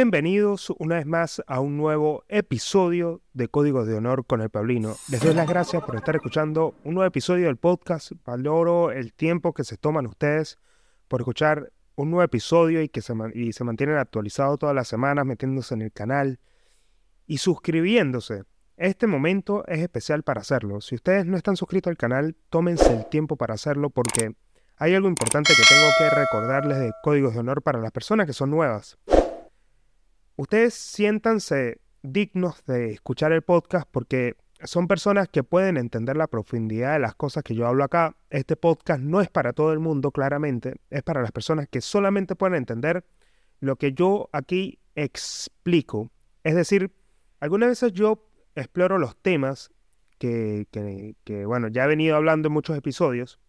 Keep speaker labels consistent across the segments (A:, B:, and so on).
A: Bienvenidos una vez más a un nuevo episodio de Códigos de Honor con el Pablino. Les doy las gracias por estar escuchando un nuevo episodio del podcast. Valoro el tiempo que se toman ustedes por escuchar un nuevo episodio y que se, mantienen actualizados todas las semanas metiéndose en el canal y suscribiéndose. Este momento es especial para hacerlo. Si ustedes no están suscritos al canal, tómense el tiempo para hacerlo porque hay algo importante que tengo que recordarles de Códigos de Honor para las personas que son nuevas. Ustedes siéntanse dignos de escuchar el podcast porque son personas que pueden entender la profundidad de las cosas que yo hablo acá. Este podcast no es para todo el mundo, claramente, es para las personas que solamente pueden entender lo que yo aquí explico. Es decir, algunas veces yo exploro los temas que, que, bueno, ya he venido hablando en muchos episodios,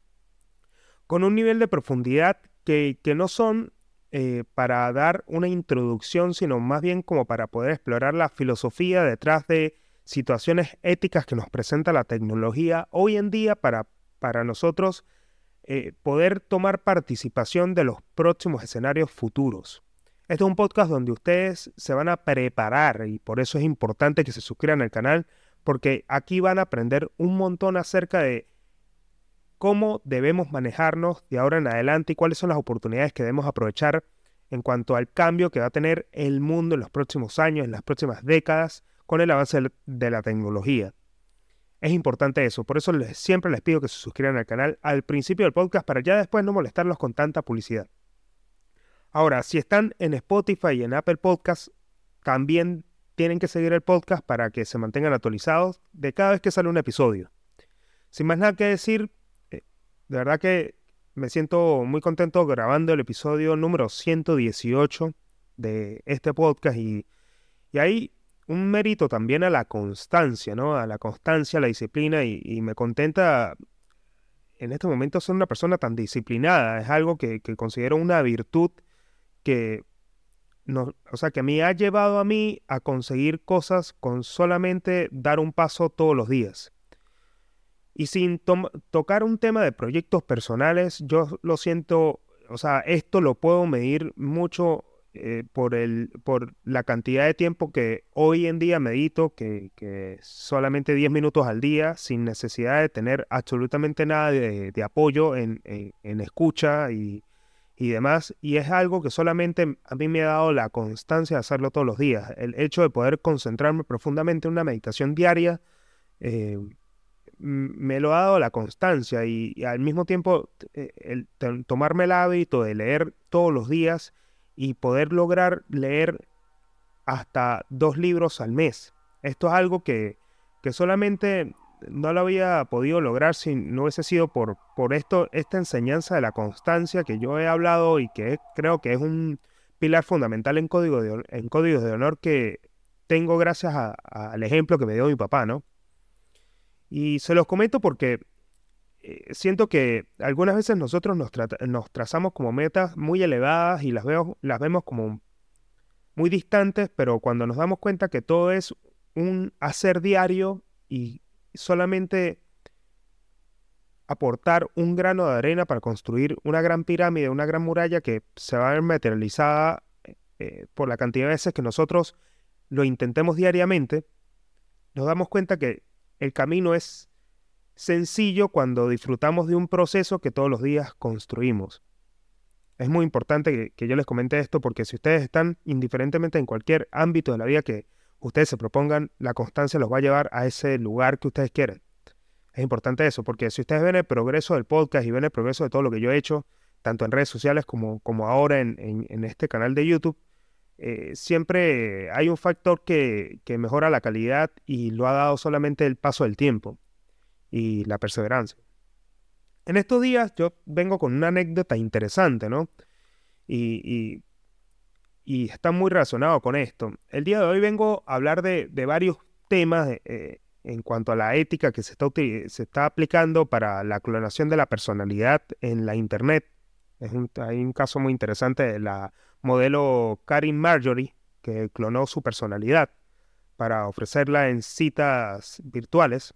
A: con un nivel de profundidad que, que no son eh, para dar una introducción, sino más bien como para poder explorar la filosofía detrás de situaciones éticas que nos presenta la tecnología hoy en día para, para nosotros eh, poder tomar participación de los próximos escenarios futuros. Este es un podcast donde ustedes se van a preparar y por eso es importante que se suscriban al canal porque aquí van a aprender un montón acerca de cómo debemos manejarnos de ahora en adelante y cuáles son las oportunidades que debemos aprovechar en cuanto al cambio que va a tener el mundo en los próximos años, en las próximas décadas, con el avance de la tecnología. Es importante eso, por eso siempre les pido que se suscriban al canal al principio del podcast para ya después no molestarlos con tanta publicidad. Ahora, si están en Spotify y en Apple Podcasts, también tienen que seguir el podcast para que se mantengan actualizados de cada vez que sale un episodio. Sin más nada que decir, de verdad que me siento muy contento grabando el episodio número 118 de este podcast y, hay un mérito también a la constancia, ¿no? A la constancia, a la disciplina y, me contenta en este momento ser una persona tan disciplinada. Es algo que, considero una virtud que, no, o sea, que me ha llevado a mí a conseguir cosas con solamente dar un paso todos los días. Y sin tocar un tema de proyectos personales, yo lo siento, o sea, esto lo puedo medir mucho eh, por, el, por la cantidad de tiempo que hoy en día medito, que, que solamente 10 minutos al día, sin necesidad de tener absolutamente nada de, apoyo en, en, escucha y, y, demás. Y es algo que solamente a mí me ha dado la constancia de hacerlo todos los días. El hecho de poder concentrarme profundamente en una meditación diaria. Eh, me lo ha dado la constancia y, al mismo tiempo eh, el, tomarme el hábito de leer todos los días y poder lograr leer hasta dos libros al mes. Esto es algo que, que solamente no lo había podido lograr si no hubiese sido por, por esto, esta enseñanza de la constancia que yo he hablado y que creo que es un pilar fundamental en, código de, en códigos de honor que tengo gracias al ejemplo que me dio mi papá, ¿no? Y se los comento porque eh, siento que algunas veces nosotros nos, nos, trazamos como metas muy elevadas y las, veo, las vemos como muy distantes, pero cuando nos damos cuenta que todo es un hacer diario y solamente aportar un grano de arena para construir una gran pirámide, una gran muralla que se va a ver materializada eh, por la cantidad de veces que nosotros lo intentemos diariamente, nos damos cuenta que el camino es sencillo cuando disfrutamos de un proceso que todos los días construimos. Es muy importante que, yo les comente esto porque si ustedes están indiferentemente en cualquier ámbito de la vida que ustedes se propongan, la constancia los va a llevar a ese lugar que ustedes quieren. Es importante eso, porque si ustedes ven el progreso del podcast y ven el progreso de todo lo que yo he hecho, tanto en redes sociales como, como ahora en, en este canal de YouTube, eh, siempre hay un factor que, mejora la calidad y lo ha dado solamente el paso del tiempo y la perseverancia. En estos días yo vengo con una anécdota interesante, ¿no? Y, está muy relacionado con esto. El día de hoy vengo a hablar de, varios temas eh, en cuanto a la ética que se está, se está aplicando para la clonación de la personalidad en la Internet. Hay un caso muy interesante de la modelo Karin Marjorie, que clonó su personalidad para ofrecerla en citas virtuales,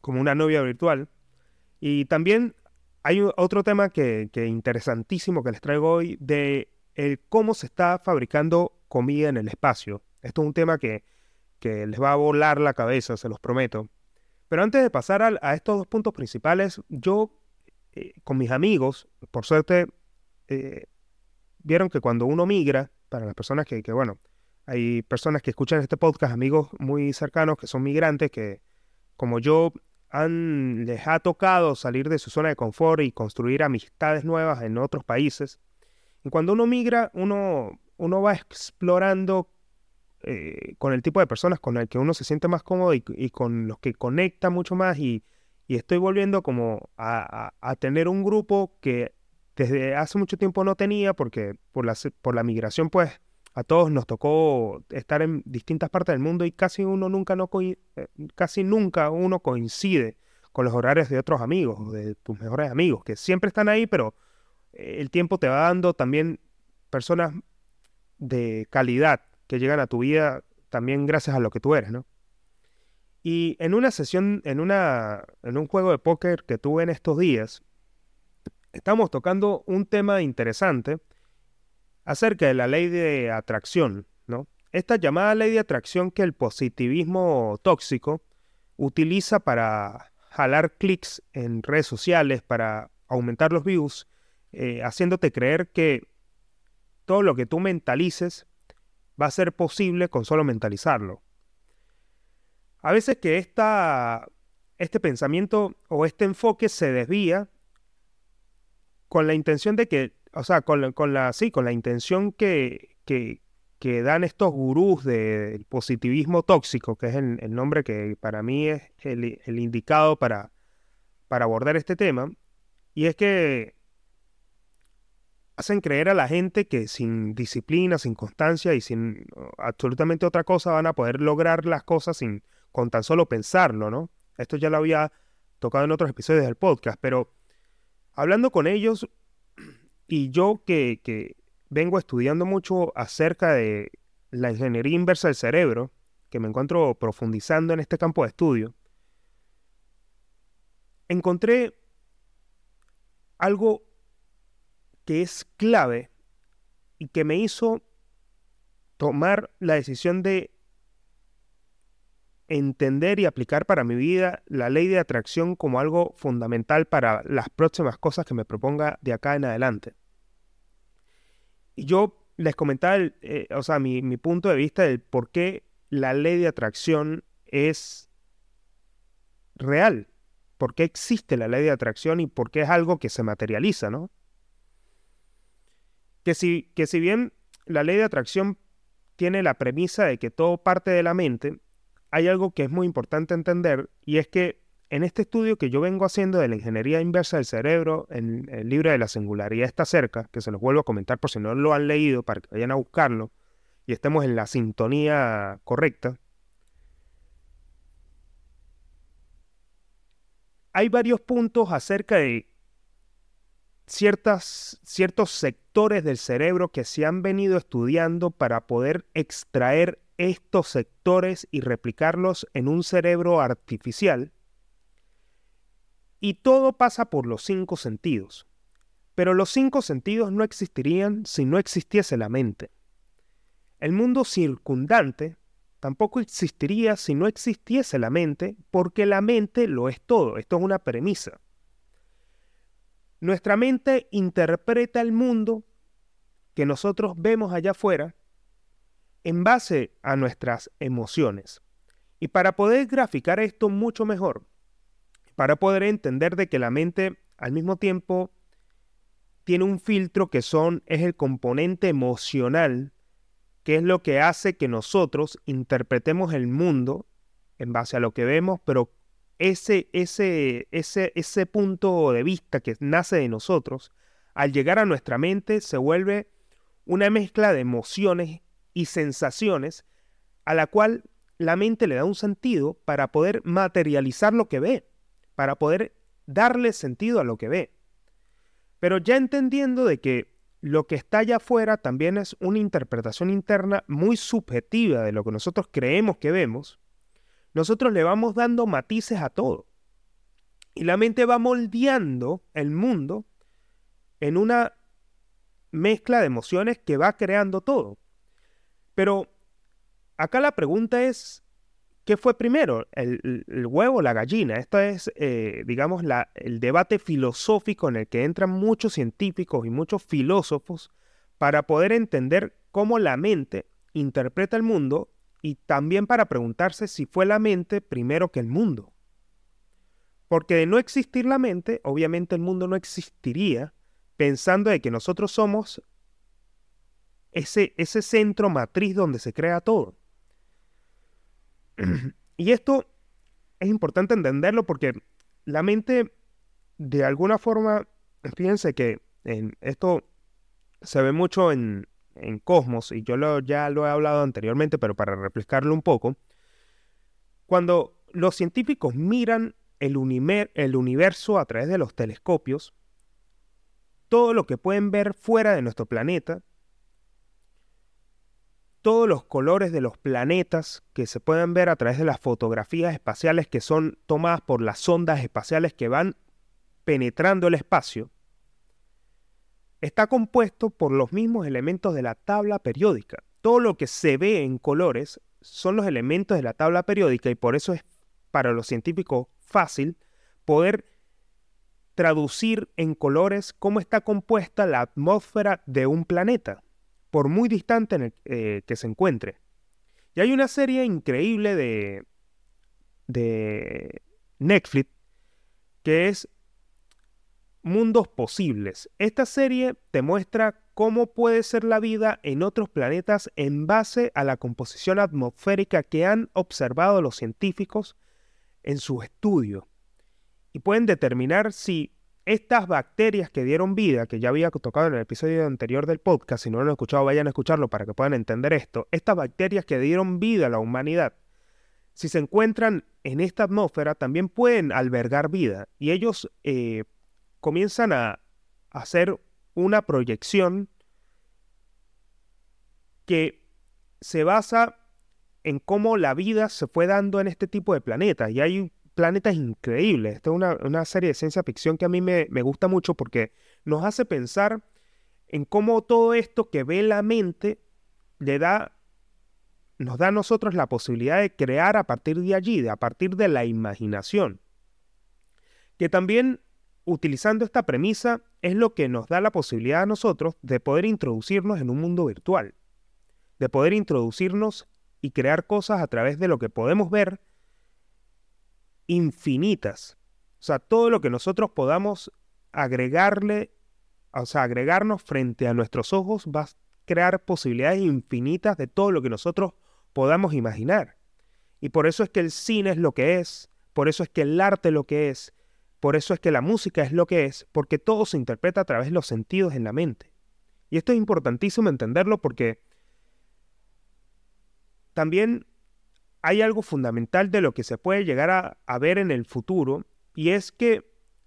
A: como una novia virtual. Y también hay otro tema que, que interesantísimo que les traigo hoy de el cómo se está fabricando comida en el espacio. Esto es un tema que, que les va a volar la cabeza, se los prometo. Pero antes de pasar a, estos dos puntos principales, yo eh, con mis amigos, por suerte, eh, vieron que cuando uno migra, para las personas que, que, bueno, hay personas que escuchan este podcast, amigos muy cercanos que son migrantes, que como yo han, les ha tocado salir de su zona de confort y construir amistades nuevas en otros países. Y cuando uno migra, uno, uno va explorando eh, con el tipo de personas con el que uno se siente más cómodo y, con los que conecta mucho más y, estoy volviendo como a, tener un grupo que desde hace mucho tiempo no tenía porque por la, por la migración pues a todos nos tocó estar en distintas partes del mundo y casi uno nunca no eh, casi nunca uno coincide con los horarios de otros amigos, de tus mejores amigos, que siempre están ahí, pero eh, el tiempo te va dando también personas de calidad que llegan a tu vida también gracias a lo que tú eres, ¿no? Y en una sesión, en, una, en un juego de póker que tuve en estos días, estamos tocando un tema interesante acerca de la ley de atracción, ¿no? Esta llamada ley de atracción que el positivismo tóxico utiliza para jalar clics en redes sociales, para aumentar los views, eh, haciéndote creer que todo lo que tú mentalices va a ser posible con solo mentalizarlo. A veces que esta, este pensamiento o este enfoque se desvía con la intención de que o sea, con, la, sí, con la intención que, que, dan estos gurús del positivismo tóxico, que es el, nombre que para mí es el, indicado para, para abordar este tema, y es que hacen creer a la gente que sin disciplina, sin constancia y sin absolutamente otra cosa van a poder lograr las cosas sin con tan solo pensarlo, ¿no? Esto ya lo había tocado en otros episodios del podcast, pero hablando con ellos y yo que, vengo estudiando mucho acerca de la ingeniería inversa del cerebro, que me encuentro profundizando en este campo de estudio, encontré algo que es clave y que me hizo tomar la decisión de entender y aplicar para mi vida la ley de atracción como algo fundamental para las próximas cosas que me proponga de acá en adelante. Y yo les comentaba, eh, o sea, mi, mi punto de vista del por qué la ley de atracción es real, por qué existe la ley de atracción y por qué es algo que se materializa, ¿no? Que si, que si bien la ley de atracción tiene la premisa de que todo parte de la mente, hay algo que es muy importante entender y es que en este estudio que yo vengo haciendo de la ingeniería inversa del cerebro, en el libro de la singularidad está cerca, que se los vuelvo a comentar por si no lo han leído, para que vayan a buscarlo y estemos en la sintonía correcta. Hay varios puntos acerca de ciertas, ciertos sectores del cerebro que se han venido estudiando para poder extraer estos sectores y replicarlos en un cerebro artificial. Y todo pasa por los cinco sentidos. Pero los cinco sentidos no existirían si no existiese la mente. El mundo circundante tampoco existiría si no existiese la mente, porque la mente lo es todo. Esto es una premisa. Nuestra mente interpreta el mundo que nosotros vemos allá afuera en base a nuestras emociones. Y para poder graficar esto mucho mejor, para poder entender de que la mente al mismo tiempo tiene un filtro que son es el componente emocional, que es lo que hace que nosotros interpretemos el mundo en base a lo que vemos, pero ese, ese, ese, ese punto de vista que nace de nosotros, al llegar a nuestra mente se vuelve una mezcla de emociones y sensaciones a la cual la mente le da un sentido para poder materializar lo que ve, para poder darle sentido a lo que ve. Pero ya entendiendo de que lo que está allá afuera también es una interpretación interna muy subjetiva de lo que nosotros creemos que vemos, nosotros le vamos dando matices a todo. Y la mente va moldeando el mundo en una mezcla de emociones que va creando todo. Pero acá la pregunta es, ¿qué fue primero? ¿El, huevo o la gallina? Esto es, eh, digamos, el debate filosófico en el que entran muchos científicos y muchos filósofos para poder entender cómo la mente interpreta el mundo y también para preguntarse si fue la mente primero que el mundo. Porque de no existir la mente, obviamente el mundo no existiría, pensando de que nosotros somos ese, ese centro matriz donde se crea todo. y esto es importante entenderlo porque la mente, de alguna forma, fíjense que en esto se ve mucho en, en Cosmos, y yo lo, ya lo he hablado anteriormente, pero para replicarlo un poco, cuando los científicos miran el, el universo a través de los telescopios, todo lo que pueden ver fuera de nuestro planeta, todos los colores de los planetas que se pueden ver a través de las fotografías espaciales que son tomadas por las sondas espaciales que van penetrando el espacio, está compuesto por los mismos elementos de la tabla periódica. Todo lo que se ve en colores son los elementos de la tabla periódica y por eso es para los científicos fácil poder traducir en colores cómo está compuesta la atmósfera de un planeta, por muy distante en el eh, que se encuentre. Y hay una serie increíble de, de Netflix que es Mundos Posibles. Esta serie te muestra cómo puede ser la vida en otros planetas en base a la composición atmosférica que han observado los científicos en su estudio. Y pueden determinar si estas bacterias que dieron vida, que ya había tocado en el episodio anterior del podcast, si no lo han escuchado, vayan a escucharlo para que puedan entender esto. Estas bacterias que dieron vida a la humanidad, si se encuentran en esta atmósfera, también pueden albergar vida. Y ellos eh, comienzan a hacer una proyección que se basa en cómo la vida se fue dando en este tipo de planetas. Y hay planetas increíbles. Esta es una, serie de ciencia ficción que a mí me, me gusta mucho porque nos hace pensar en cómo todo esto que ve la mente le da nos da a nosotros la posibilidad de crear a partir de allí, de a partir de la imaginación. Que también utilizando esta premisa es lo que nos da la posibilidad a nosotros de poder introducirnos en un mundo virtual, de poder introducirnos y crear cosas a través de lo que podemos ver infinitas. O sea, todo lo que nosotros podamos agregarle, o sea, agregarnos frente a nuestros ojos va a crear posibilidades infinitas de todo lo que nosotros podamos imaginar. Y por eso es que el cine es lo que es, por eso es que el arte es lo que es, por eso es que la música es lo que es, porque todo se interpreta a través de los sentidos en la mente. Y esto es importantísimo entenderlo porque también hay algo fundamental de lo que se puede llegar a, ver en el futuro, y es que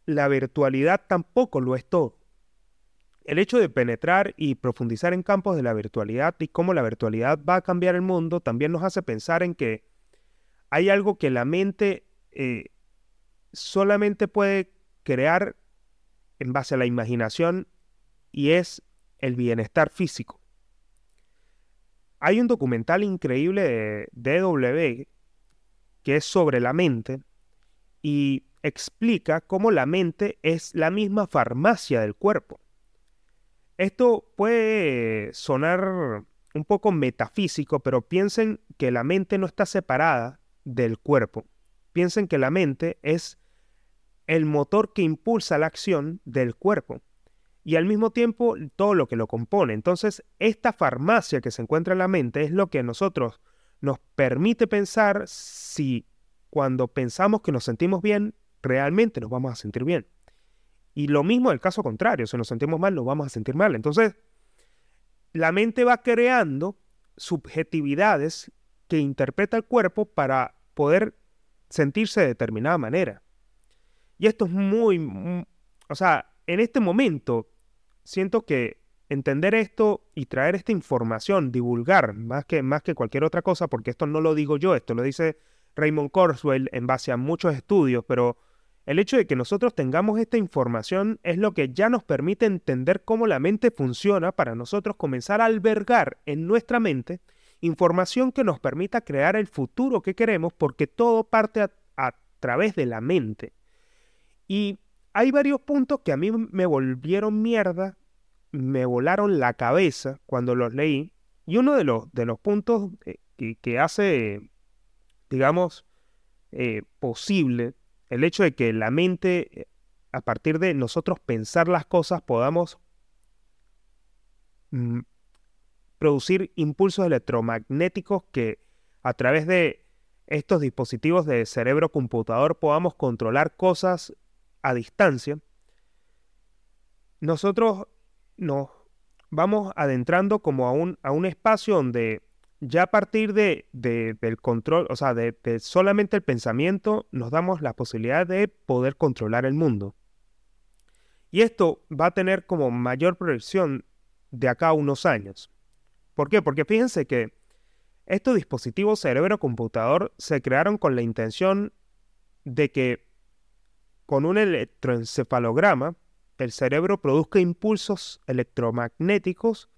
A: la virtualidad tampoco lo es todo. El hecho de penetrar y profundizar en campos de la virtualidad y cómo la virtualidad va a cambiar el mundo también nos hace pensar en que hay algo que la mente eh, solamente puede crear en base a la imaginación y es el bienestar físico. Hay un documental increíble de DW que es sobre la mente y explica cómo la mente es la misma farmacia del cuerpo. Esto puede sonar un poco metafísico, pero piensen que la mente no está separada del cuerpo. Piensen que la mente es el motor que impulsa la acción del cuerpo y al mismo tiempo todo lo que lo compone. Entonces, esta farmacia que se encuentra en la mente es lo que a nosotros nos permite pensar si cuando pensamos que nos sentimos bien, realmente nos vamos a sentir bien. Y lo mismo el caso contrario, si nos sentimos mal, nos vamos a sentir mal. Entonces, la mente va creando subjetividades que interpreta el cuerpo para poder sentirse de determinada manera. Y esto es muy, o sea, en este momento siento que entender esto y traer esta información, divulgar más que, más que cualquier otra cosa, porque esto no lo digo yo, esto lo dice Raymond Corswell en base a muchos estudios, pero el hecho de que nosotros tengamos esta información es lo que ya nos permite entender cómo la mente funciona para nosotros comenzar a albergar en nuestra mente información que nos permita crear el futuro que queremos porque todo parte a, a través de la mente. Y hay varios puntos que a mí me volvieron mierda, me volaron la cabeza cuando los leí. Y uno de los, de los puntos eh, que, hace, digamos, eh, posible el hecho de que la mente, eh, a partir de nosotros pensar las cosas, podamos mm, producir impulsos electromagnéticos que a través de estos dispositivos de cerebro computador podamos controlar cosas a distancia, nosotros nos vamos adentrando como a un, a un espacio donde ya a partir de, del control, o sea, de, solamente el pensamiento, nos damos la posibilidad de poder controlar el mundo. Y esto va a tener como mayor proyección de acá a unos años. ¿Por qué? Porque fíjense que estos dispositivos cerebro-computador se crearon con la intención de que con un electroencefalograma el cerebro produzca impulsos electromagnéticos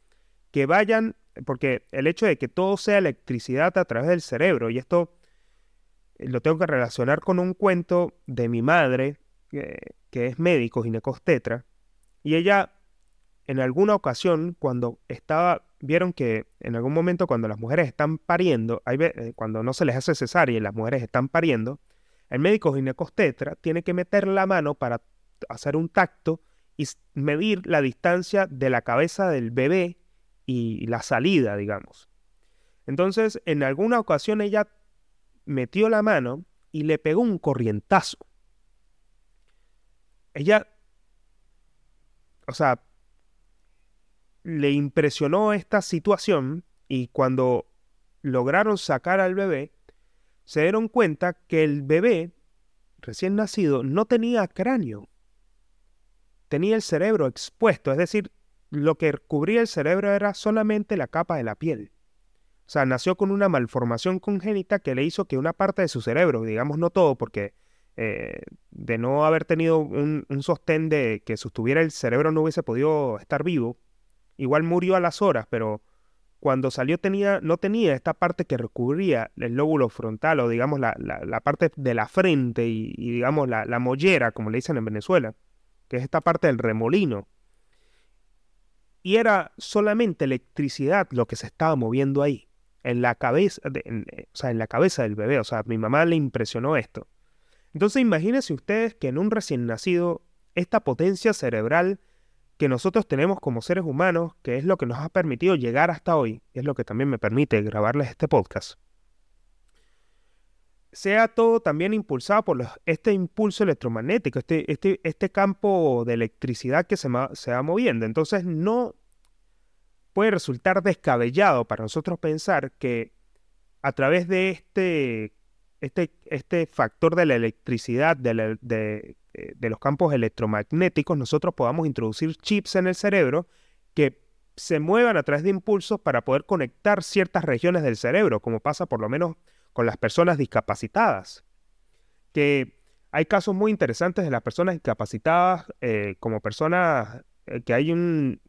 A: que vayan porque el hecho de que todo sea electricidad a través del cerebro, y esto eh, lo tengo que relacionar con un cuento de mi madre, que es médico, ginecostetra, y ella en alguna ocasión, cuando estaba, vieron que en algún momento cuando las mujeres están pariendo, eh, cuando no se les hace cesárea y las mujeres están pariendo, el médico ginecostetra tiene que meter la mano para hacer un tacto y medir la distancia de la cabeza del bebé y la salida, digamos. Entonces, en alguna ocasión ella metió la mano y le pegó un corrientazo. Ella, o sea, le impresionó esta situación y cuando lograron sacar al bebé, se dieron cuenta que el bebé recién nacido no tenía cráneo, tenía el cerebro expuesto, es decir, lo que cubría el cerebro era solamente la capa de la piel. O sea, nació con una malformación congénita que le hizo que una parte de su cerebro, digamos no todo, porque eh, de no haber tenido un, sostén de que sostuviera el cerebro no hubiese podido estar vivo, igual murió a las horas, pero cuando salió tenía, no tenía esta parte que recubría el lóbulo frontal o digamos la, parte de la frente y, digamos la, la mollera, como le dicen en Venezuela, que es esta parte del remolino y era solamente electricidad lo que se estaba moviendo ahí, en la cabeza, eh, o sea, en la cabeza del bebé. O sea, a mi mamá le impresionó esto. Entonces imagínense ustedes que en un recién nacido, esta potencia cerebral que nosotros tenemos como seres humanos, que es lo que nos ha permitido llegar hasta hoy, es lo que también me permite grabarles este podcast, sea todo también impulsado por este impulso electromagnético, este, este, este campo de electricidad que se, va moviendo. Entonces no puede resultar descabellado para nosotros pensar que a través de este, este, este factor de la electricidad, de, de, eh, de los campos electromagnéticos, nosotros podamos introducir chips en el cerebro que se muevan a través de impulsos para poder conectar ciertas regiones del cerebro, como pasa por lo menos con las personas discapacitadas. Que hay casos muy interesantes de las personas discapacitadas, eh, como personas eh, que hay un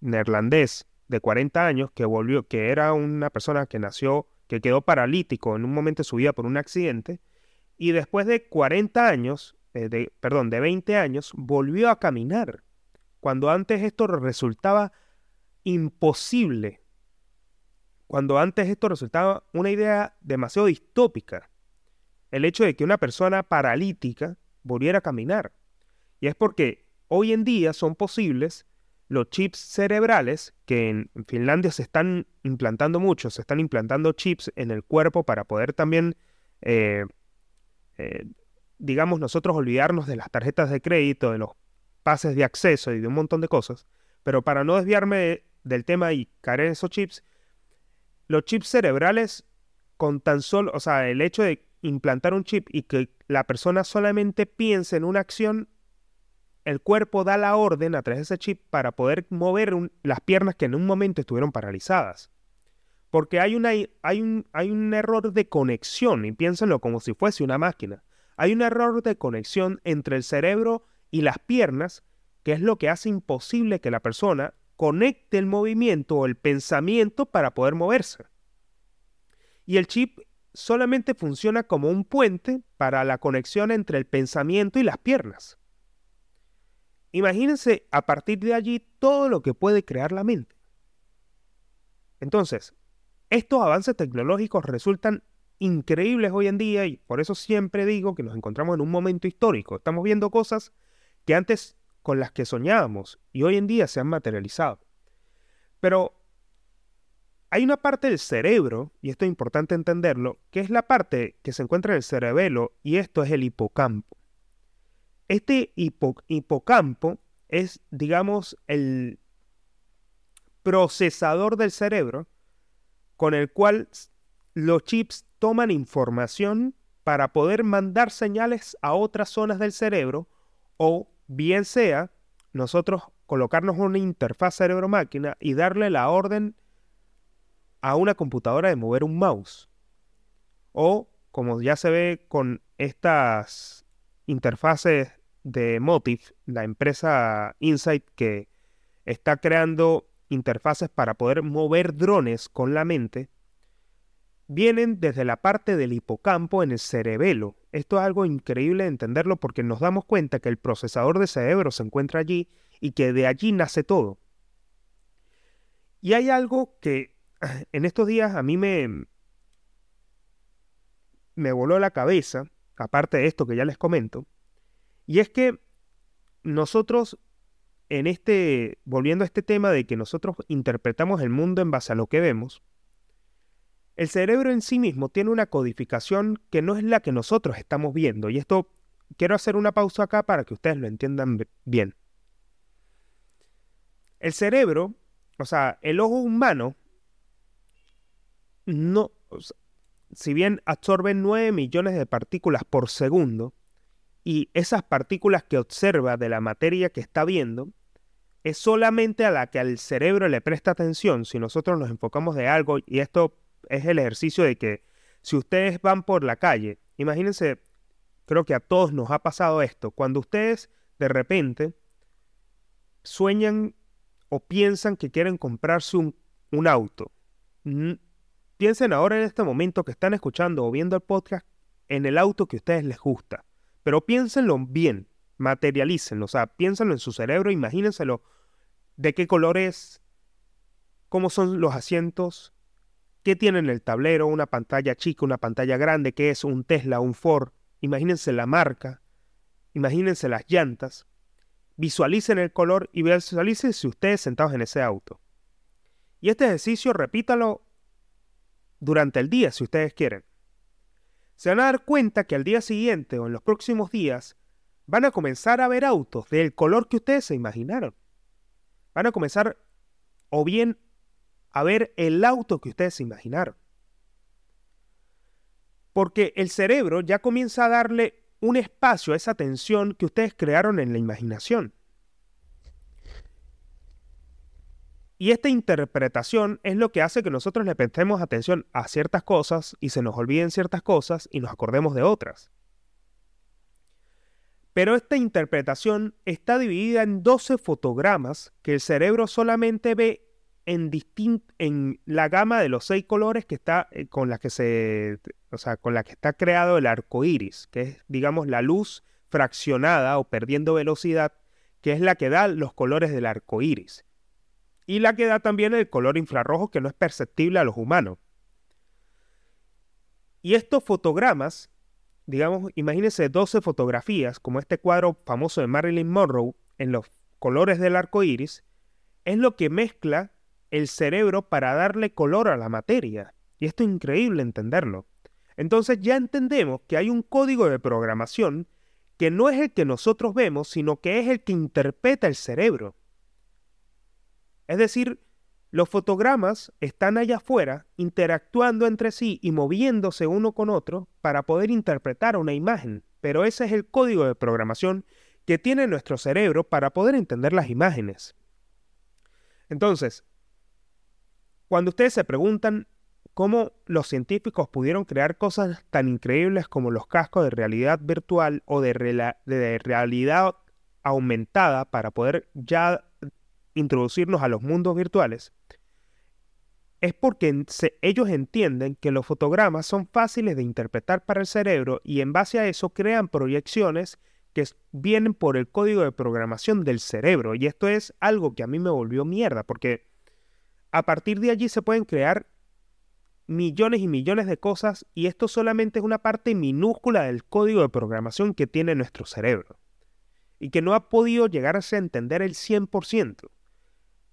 A: neerlandés de 40 años que volvió, que era una persona que nació, que quedó paralítico en un momento de su vida por un accidente, y después de 40 años, eh, de, perdón, de 20 años, volvió a caminar, cuando antes esto resultaba imposible cuando antes esto resultaba una idea demasiado distópica. El hecho de que una persona paralítica volviera a caminar. Y es porque hoy en día son posibles los chips cerebrales que en Finlandia se están implantando mucho, se están implantando chips en el cuerpo para poder también, eh, eh, digamos, nosotros olvidarnos de las tarjetas de crédito, de los pases de acceso y de un montón de cosas. Pero para no desviarme del tema y caer en esos chips, los chips cerebrales, con tan solo, o sea, el hecho de implantar un chip y que la persona solamente piense en una acción, el cuerpo da la orden a través de ese chip para poder mover las piernas que en un momento estuvieron paralizadas. Porque hay, una, hay, un, hay un error de conexión, y piénsenlo como si fuese una máquina. Hay un error de conexión entre el cerebro y las piernas, que es lo que hace imposible que la persona conecte el movimiento o el pensamiento para poder moverse. Y el chip solamente funciona como un puente para la conexión entre el pensamiento y las piernas. Imagínense a partir de allí todo lo que puede crear la mente. Entonces, estos avances tecnológicos resultan increíbles hoy en día y por eso siempre digo que nos encontramos en un momento histórico. Estamos viendo cosas que antes con las que soñábamos y hoy en día se han materializado. Pero hay una parte del cerebro, y esto es importante entenderlo, que es la parte que se encuentra en el cerebelo y esto es el hipocampo. Este hipocampo es, digamos, el procesador del cerebro con el cual los chips toman información para poder mandar señales a otras zonas del cerebro o bien sea nosotros colocarnos una interfaz cerebro-máquina y darle la orden a una computadora de mover un mouse. O, como ya se ve con estas interfaces de Motif, la empresa Insight que está creando interfaces para poder mover drones con la mente, vienen desde la parte del hipocampo en el cerebelo. Esto es algo increíble de entenderlo porque nos damos cuenta que el procesador de cerebro se encuentra allí y que de allí nace todo. Y hay algo que en estos días a mí me, me voló la cabeza, aparte de esto que ya les comento, y es que nosotros en este, volviendo a este tema de que nosotros interpretamos el mundo en base a lo que vemos, el cerebro en sí mismo tiene una codificación que no es la que nosotros estamos viendo. Y esto quiero hacer una pausa acá para que ustedes lo entiendan bien. El cerebro, o sea, el ojo humano, no, si bien absorbe 9 millones de partículas por segundo, y esas partículas que observa de la materia que está viendo, es solamente a la que al cerebro le presta atención si nosotros nos enfocamos de algo, y esto es el ejercicio de que si ustedes van por la calle, imagínense, creo que a todos nos ha pasado esto, cuando ustedes de repente sueñan o piensan que quieren comprarse un, auto. Piensen ahora en este momento que están escuchando o viendo el podcast en el auto que a ustedes les gusta. Pero piénsenlo bien, materialícenlo, o sea, piénsenlo en su cerebro, imagínenselo de qué color es, cómo son los asientos, qué tiene en el tablero, una pantalla chica, una pantalla grande, qué es un Tesla, un Ford. Imagínense la marca, imagínense las llantas, visualicen el color y visualicen si ustedes sentados en ese auto. Y este ejercicio repítalo durante el día si ustedes quieren. Se van a dar cuenta que al día siguiente o en los próximos días van a comenzar a ver autos del color que ustedes se imaginaron. Van a comenzar o bien a ver el auto que ustedes imaginaron. Porque el cerebro ya comienza a darle un espacio a esa tensión que ustedes crearon en la imaginación. Y esta interpretación es lo que hace que nosotros le prestemos atención a ciertas cosas y se nos olviden ciertas cosas y nos acordemos de otras. Pero esta interpretación está dividida en 12 fotogramas que el cerebro solamente ve en, en la gama de los seis colores que está eh, con las que se, o sea, con la que está creado el arco iris, que es, digamos, la luz fraccionada o perdiendo velocidad, que es la que da los colores del arco iris y la que da también el color infrarrojo que no es perceptible a los humanos. Y estos fotogramas, digamos, imagínense 12 fotografías, como este cuadro famoso de Marilyn Monroe, en los colores del arco iris, es lo que mezcla el cerebro para darle color a la materia. Y esto es increíble entenderlo. Entonces ya entendemos que hay un código de programación que no es el que nosotros vemos, sino que es el que interpreta el cerebro. Es decir, los fotogramas están allá afuera interactuando entre sí y moviéndose uno con otro para poder interpretar una imagen, pero ese es el código de programación que tiene nuestro cerebro para poder entender las imágenes. Entonces, cuando ustedes se preguntan cómo los científicos pudieron crear cosas tan increíbles como los cascos de realidad virtual o de, realidad aumentada para poder ya introducirnos a los mundos virtuales, es porque ellos entienden que los fotogramas son fáciles de interpretar para el cerebro y en base a eso crean proyecciones que vienen por el código de programación del cerebro. Y esto es algo que a mí me volvió mierda, porque a partir de allí se pueden crear millones y millones de cosas y esto solamente es una parte minúscula del código de programación que tiene nuestro cerebro y que no ha podido llegarse a entender el 100%.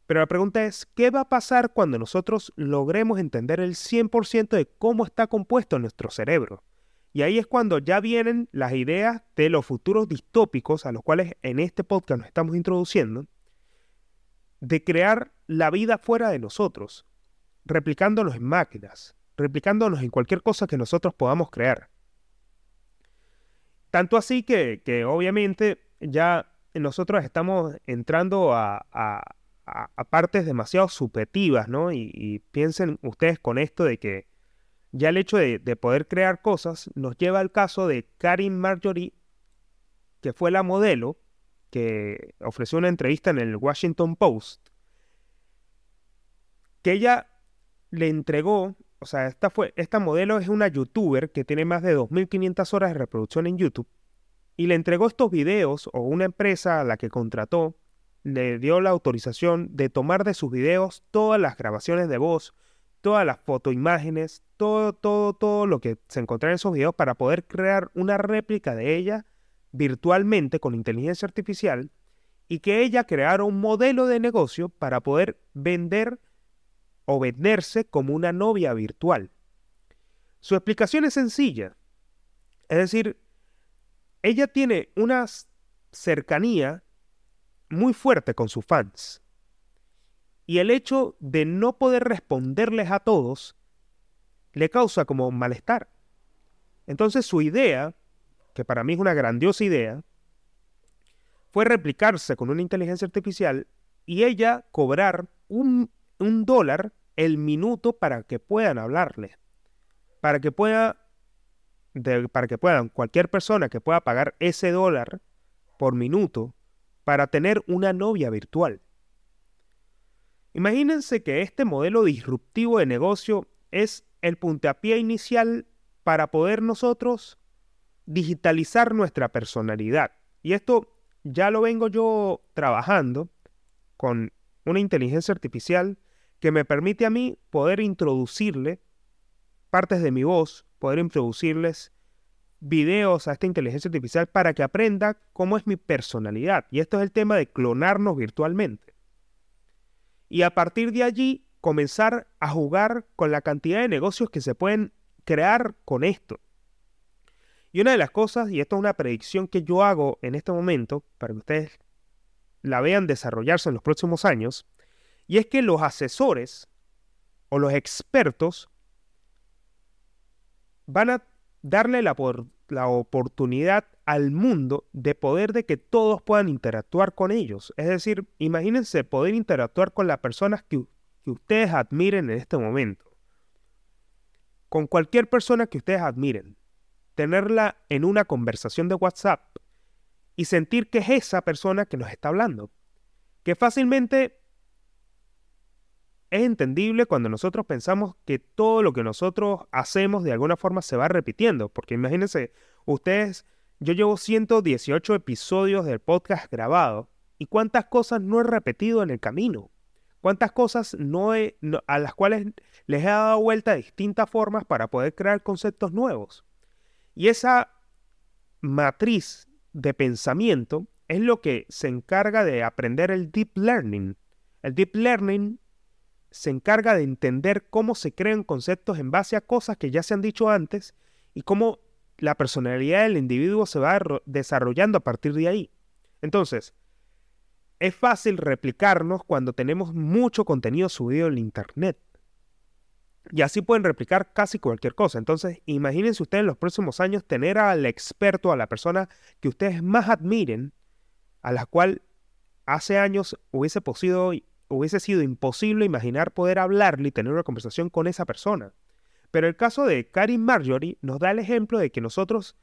A: Pero la pregunta es, ¿qué va a pasar cuando nosotros logremos entender el 100% de cómo está compuesto nuestro cerebro? Y ahí es cuando ya vienen las ideas de los futuros distópicos a los cuales en este podcast nos estamos introduciendo, de crear la vida fuera de nosotros, replicándonos en máquinas, replicándonos en cualquier cosa que nosotros podamos crear. Tanto así que, obviamente ya nosotros estamos entrando a, partes demasiado subjetivas, ¿no? Y, piensen ustedes con esto de que ya el hecho de, de, poder crear cosas nos lleva al caso de Karin Marjorie, que fue la modelo que ofreció una entrevista en el Washington Post, que ella le entregó, o sea, esta, fue, esta modelo es una youtuber que tiene más de 2.500 horas de reproducción en YouTube, y le entregó estos videos o una empresa a la que contrató le dio la autorización de tomar de sus videos todas las grabaciones de voz, todas las fotoimágenes, todo, todo, todo lo que se encontraba en esos videos para poder crear una réplica de ella virtualmente con inteligencia artificial y que ella creara un modelo de negocio para poder vender o venderse como una novia virtual. Su explicación es sencilla. Es decir, ella tiene una cercanía muy fuerte con sus fans. Y el hecho de no poder responderles a todos le causa como malestar. Entonces su idea, que para mí es una grandiosa idea, fue replicarse con una inteligencia artificial y ella cobrar un un dólar el minuto para que puedan hablarle. Para que pueda, para que puedan, cualquier persona que pueda pagar ese dólar por minuto para tener una novia virtual. Imagínense que este modelo disruptivo de negocio es el puntapié inicial para poder nosotros digitalizar nuestra personalidad. Y esto ya lo vengo yo trabajando con una inteligencia artificial que me permite a mí poder introducirle partes de mi voz, poder introducirles videos a esta inteligencia artificial para que aprenda cómo es mi personalidad. Y esto es el tema de clonarnos virtualmente. Y a partir de allí comenzar a jugar con la cantidad de negocios que se pueden crear con esto. Y una de las cosas, y esto es una predicción que yo hago en este momento, para que ustedes la vean desarrollarse en los próximos años, y es que los asesores o los expertos van a darle la, la, oportunidad al mundo de poder de que todos puedan interactuar con ellos. Es decir, imagínense poder interactuar con las personas que, que ustedes admiren en este momento. Con cualquier persona que ustedes admiren. Tenerla en una conversación de WhatsApp y sentir que es esa persona que nos está hablando. Que fácilmente es entendible cuando nosotros pensamos que todo lo que nosotros hacemos de alguna forma se va repitiendo, porque imagínense, ustedes, yo llevo 118 episodios del podcast grabado y cuántas cosas no he repetido en el camino, cuántas cosas no he, a las cuales les he dado vuelta de distintas formas para poder crear conceptos nuevos. Y esa matriz de pensamiento es lo que se encarga de aprender el deep learning. El deep learning se encarga de entender cómo se crean conceptos en base a cosas que ya se han dicho antes y cómo la personalidad del individuo se va desarrollando a partir de ahí. Entonces, es fácil replicarnos cuando tenemos mucho contenido subido en Internet. Y así pueden replicar casi cualquier cosa. Entonces, imagínense ustedes en los próximos años tener al experto, a la persona que ustedes más admiren, a la cual hace años hubiese posible hubiese sido imposible imaginar poder hablarle y tener una conversación con esa persona. Pero el caso de Karin Marjorie nos da el ejemplo de que nosotros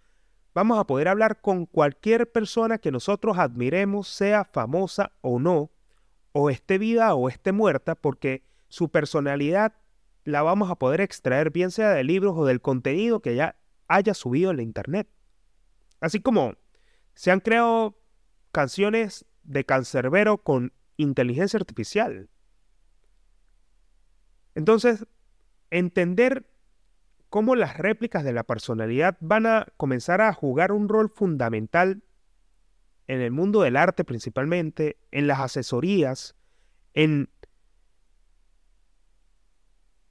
A: vamos a poder hablar con cualquier persona que nosotros admiremos, sea famosa o no, o esté viva o esté muerta, porque su personalidad la vamos a poder extraer bien sea de libros o del contenido que ya haya subido en la internet. Así como se han creado canciones de cancerbero con inteligencia artificial. Entonces, entender cómo las réplicas de la personalidad van a comenzar a jugar un rol fundamental en el mundo del arte principalmente, en las asesorías, en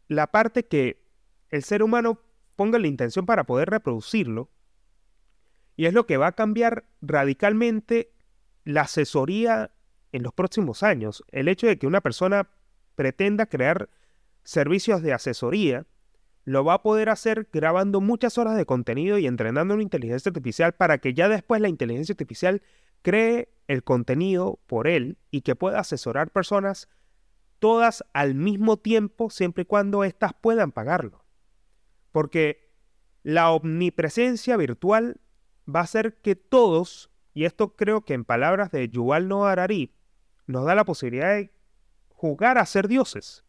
A: la parte que el ser humano ponga la intención para poder reproducirlo, y es lo que va a cambiar radicalmente la asesoría en los próximos años. El hecho de que una persona pretenda crear servicios de asesoría, lo va a poder hacer grabando muchas horas de contenido y entrenando una inteligencia artificial para que ya después la inteligencia artificial cree el contenido por él y que pueda asesorar personas todas al mismo tiempo siempre y cuando éstas puedan pagarlo. Porque la omnipresencia virtual va a hacer que todos, y esto creo que en palabras de Yuval Noah Harari, nos da la posibilidad de jugar a ser dioses.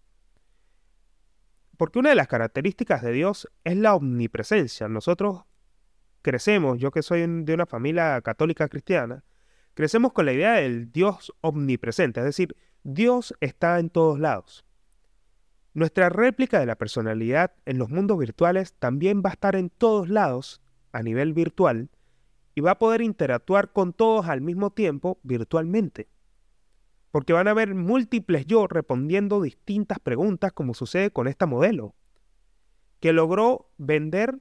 A: Porque una de las características de Dios es la omnipresencia. Nosotros crecemos, yo que soy de una familia católica cristiana, crecemos con la idea del Dios omnipresente, es decir, Dios está en todos lados. Nuestra réplica de la personalidad en los mundos virtuales también va a estar en todos lados a nivel virtual y va a poder interactuar con todos al mismo tiempo virtualmente porque van a haber múltiples yo respondiendo distintas preguntas como sucede con esta modelo, que logró vender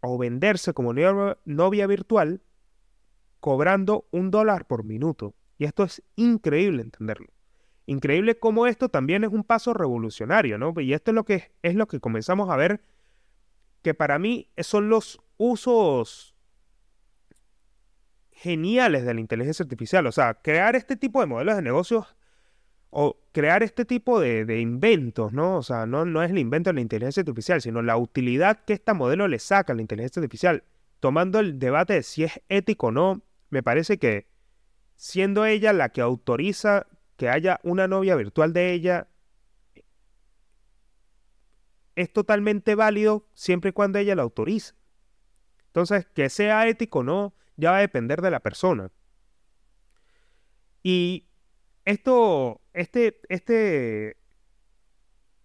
A: o venderse como novia, virtual cobrando un dólar por minuto. Y esto es increíble entenderlo. Increíble cómo esto también es un paso revolucionario, ¿no? Y esto es lo que, es lo que comenzamos a ver, que para mí son los usos geniales de la inteligencia artificial. O sea, crear este tipo de modelos de negocios o crear este tipo de, inventos, ¿no? O sea, no, no es el invento de la inteligencia artificial, sino la utilidad que este modelo le saca a la inteligencia artificial. Tomando el debate de si es ético o no, me parece que siendo ella la que autoriza que haya una novia virtual de ella, es totalmente válido siempre y cuando ella la autorice. Entonces, que sea ético o no, ya va a depender de la persona. Y esto, este, este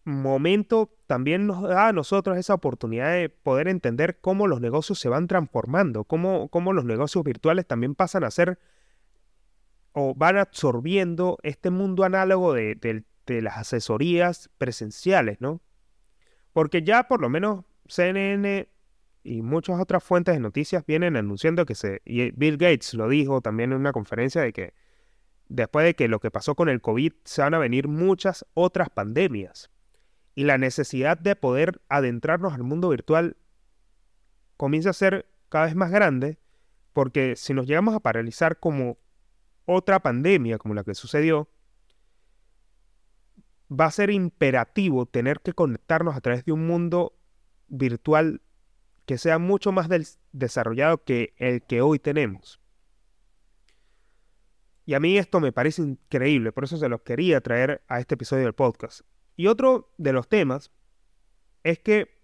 A: momento también nos da a nosotros esa oportunidad de poder entender cómo los negocios se van transformando, cómo, cómo los negocios virtuales también pasan a ser o van absorbiendo este mundo análogo de, de las asesorías presenciales, ¿no? Porque ya por lo menos CNN y muchas otras fuentes de noticias vienen anunciando que se, y Bill Gates lo dijo también en una conferencia de que después de que lo que pasó con el COVID se van a venir muchas otras pandemias. Y la necesidad de poder adentrarnos al mundo virtual comienza a ser cada vez más grande porque si nos llegamos a paralizar como otra pandemia como la que sucedió, va a ser imperativo tener que conectarnos a través de un mundo virtual que sea mucho más desarrollado que el que hoy tenemos. Y a mí esto me parece increíble, por eso se los quería traer a este episodio del podcast. Y otro de los temas es que,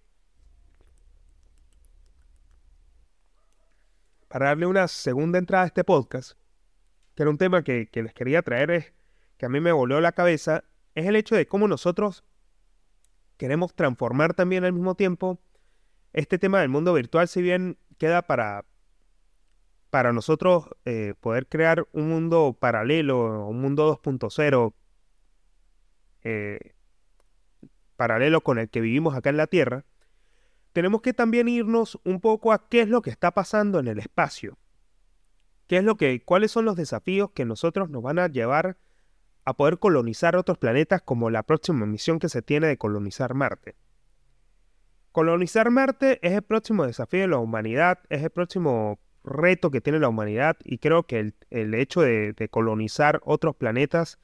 A: para darle una segunda entrada a este podcast, que era un tema que, que les quería traer, es, que a mí me volvió la cabeza, es el hecho de cómo nosotros queremos transformar también al mismo tiempo este tema del mundo virtual, si bien queda para, para nosotros eh, poder crear un mundo paralelo, un mundo 2.0, eh, paralelo con el que vivimos acá en la Tierra, tenemos que también irnos un poco a qué es lo que está pasando en el espacio. ¿Qué es lo que, cuáles son los desafíos que nosotros nos van a llevar a poder colonizar otros planetas como la próxima misión que se tiene de colonizar Marte? Colonizar Marte es el próximo desafío de la humanidad, es el próximo reto que tiene la humanidad y creo que el, hecho de, colonizar otros planetas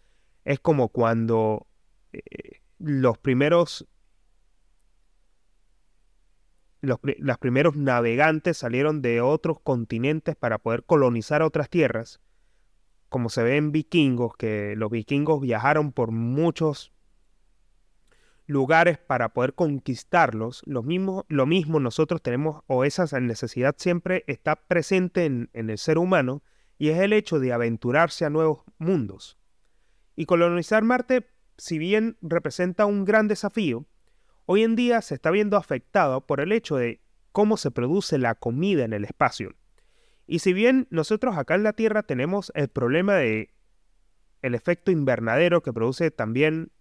A: es como cuando eh, los primeros los, los primeros navegantes salieron de otros continentes para poder colonizar otras tierras, como se ve en vikingos, que los vikingos viajaron por muchos lugares para poder conquistarlos, lo mismo, lo mismo nosotros tenemos, o esa necesidad siempre está presente en, en el ser humano, y es el hecho de aventurarse a nuevos mundos. Y colonizar Marte, si bien representa un gran desafío, hoy en día se está viendo afectado por el hecho de cómo se produce la comida en el espacio. Y si bien nosotros acá en la Tierra tenemos el problema de el efecto invernadero que produce también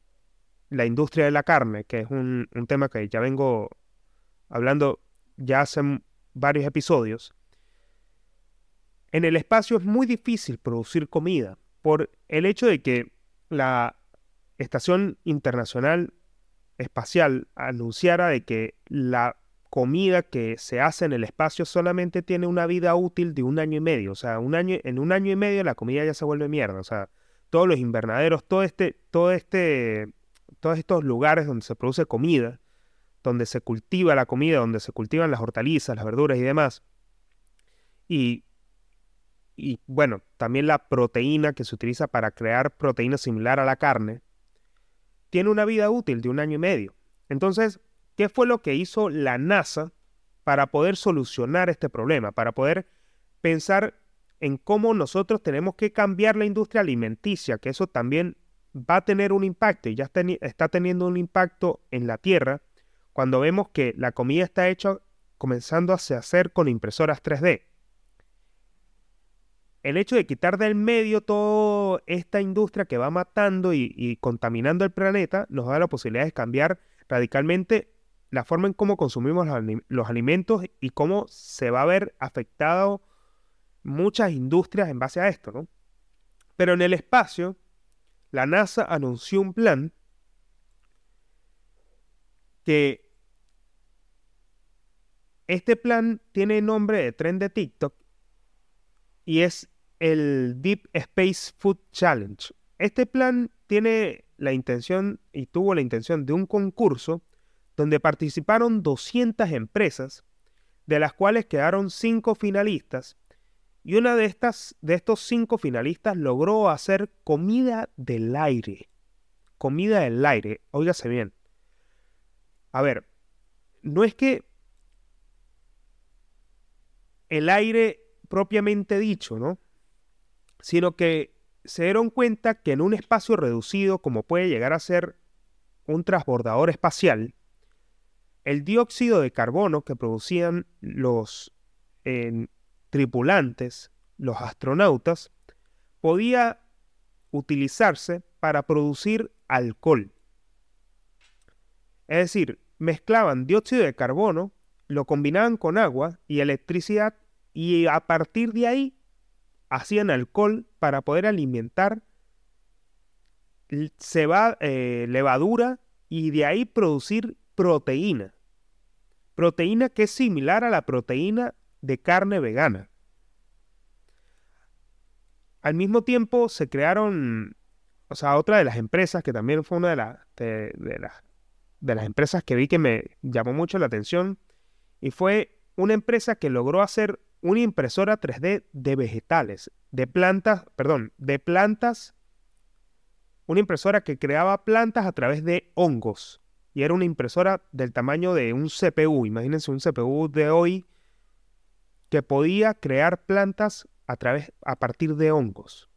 A: la industria de la carne, que es un, un tema que ya vengo hablando ya hace varios episodios, en el espacio es muy difícil producir comida por el hecho de que la Estación Internacional Espacial anunciara de que la comida que se hace en el espacio solamente tiene una vida útil de un año y medio. O sea, un año, en un año y medio la comida ya se vuelve mierda. O sea, todos los invernaderos, todo este, todo este, todos estos lugares donde se produce comida, donde se cultiva la comida, donde se cultivan las hortalizas, las verduras y demás. Y, y bueno, también la proteína que se utiliza para crear proteína similar a la carne, tiene una vida útil de un año y medio. Entonces, ¿Qué fue lo que hizo la NASA para poder solucionar este problema? Para poder pensar en cómo nosotros tenemos que cambiar la industria alimenticia, que eso también va a tener un impacto y ya está, teniendo un impacto en la Tierra cuando vemos que la comida está hecha comenzando a hacer con impresoras 3D. El hecho de quitar del medio toda esta industria que va matando y, contaminando el planeta nos da la posibilidad de cambiar radicalmente la forma en cómo consumimos los, alimentos y cómo se va a ver afectado muchas industrias en base a esto, ¿no? Pero en el espacio, la NASA anunció un plan que este plan tiene nombre de tren de TikTok y es el Deep Space Food Challenge. Este plan tiene la intención y tuvo la intención de un concurso donde participaron 200 empresas, de las cuales quedaron 5 finalistas, y una de estas de estos 5 finalistas logró hacer comida del aire. Comida del aire, óigase bien. A ver, no es que el aire propiamente dicho, ¿no? Sino que se dieron cuenta que en un espacio reducido como puede llegar a ser un transbordador espacial, el dióxido de carbono que producían los tripulantes, los astronautas, podía utilizarse para producir alcohol. Es decir, mezclaban dióxido de carbono, lo combinaban con agua y electricidad y a partir de ahí hacían alcohol para poder alimentar eh, levadura y de ahí producir proteína. Proteína que es similar a la proteína de carne vegana. Al mismo tiempo se crearon, o sea, otra de las empresas que también fue una de, de, de las empresas que vi que me llamó mucho la atención y fue una empresa que logró hacer una impresora 3D de vegetales, de plantas, perdón, de plantas, una impresora que creaba plantas a través de hongos y era una impresora del tamaño de un CPU. Imagínense un CPU de hoy que podía crear plantas a, través, a partir de hongos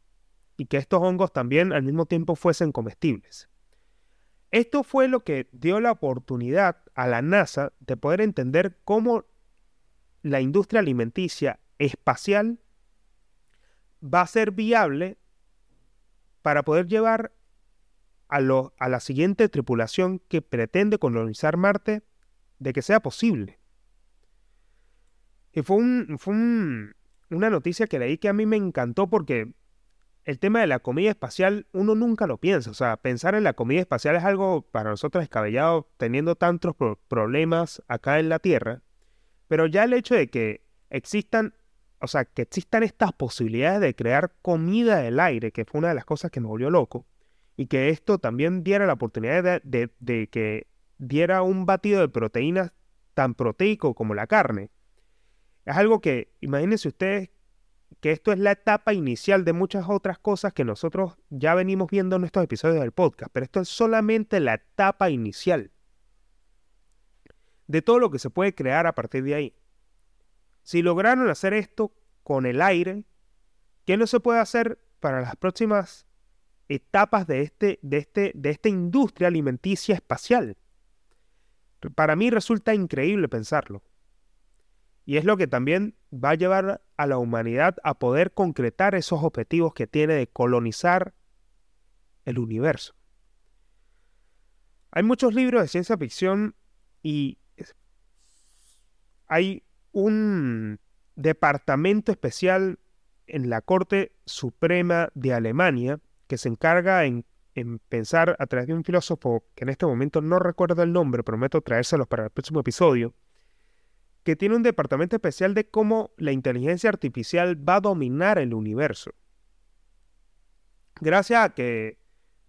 A: y que estos hongos también al mismo tiempo fuesen comestibles. Esto fue lo que dio la oportunidad a la NASA de poder entender cómo la industria alimenticia espacial va a ser viable para poder llevar a, la siguiente tripulación que pretende colonizar Marte de que sea posible. Y fue, un, fue una noticia que leí que a mí me encantó porque el tema de la comida espacial uno nunca lo piensa. O sea, pensar en la comida espacial es algo para nosotros descabellado teniendo tantos problemas acá en la Tierra. Pero ya el hecho de que existan, o sea, que existan estas posibilidades de crear comida del aire, que fue una de las cosas que me volvió loco, y que esto también diera la oportunidad de, que diera un batido de proteínas tan proteico como la carne. Es algo que, imagínense ustedes que esto es la etapa inicial de muchas otras cosas que nosotros ya venimos viendo en estos episodios del podcast, pero esto es solamente la etapa inicial de todo lo que se puede crear a partir de ahí. Si lograron hacer esto con el aire, ¿qué no se puede hacer para las próximas etapas de, este, de, este, de esta industria alimenticia espacial? Para mí resulta increíble pensarlo. Y es lo que también va a llevar a la humanidad a poder concretar esos objetivos que tiene de colonizar el universo. Hay muchos libros de ciencia ficción y hay un departamento especial en la Corte Suprema de Alemania que se encarga en, pensar a través de un filósofo que en este momento no recuerdo el nombre, prometo traérselos para el próximo episodio, que tiene un departamento especial de cómo la inteligencia artificial va a dominar el universo. Gracias a que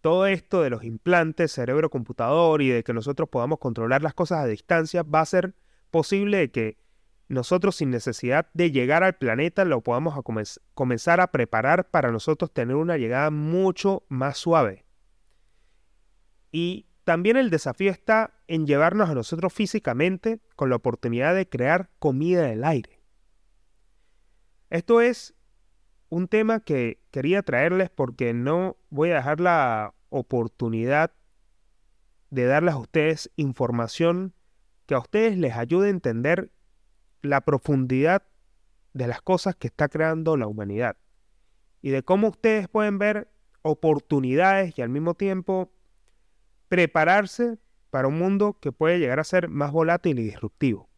A: todo esto de los implantes cerebro-computador y de que nosotros podamos controlar las cosas a distancia va a ser posible que nosotros sin necesidad de llegar al planeta lo podamos comenzar a preparar para nosotros tener una llegada mucho más suave. Y también el desafío está en llevarnos a nosotros físicamente con la oportunidad de crear comida del aire. Esto es un tema que quería traerles porque no voy a dejar la oportunidad de darles a ustedes información que a ustedes les ayude a entender la profundidad de las cosas que está creando la humanidad y de cómo ustedes pueden ver oportunidades y al mismo tiempo prepararse para un mundo que puede llegar a ser más volátil y disruptivo.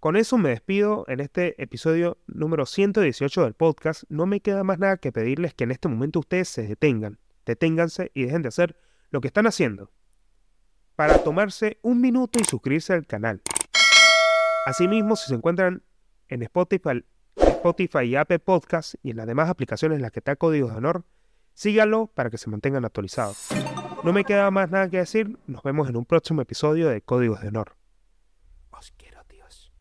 A: Con eso me despido en este episodio número 118 del podcast. No me queda más nada que pedirles que en este momento ustedes se detengan, deténganse y dejen de hacer lo que están haciendo para tomarse un minuto y suscribirse al canal. Asimismo, si se encuentran en Spotify, Spotify y Apple Podcasts y en las demás aplicaciones en las que está Códigos de Honor, síganlo para que se mantengan actualizados. No me queda más nada que decir, nos vemos en un próximo episodio de Códigos de Honor. Os quiero, Dios.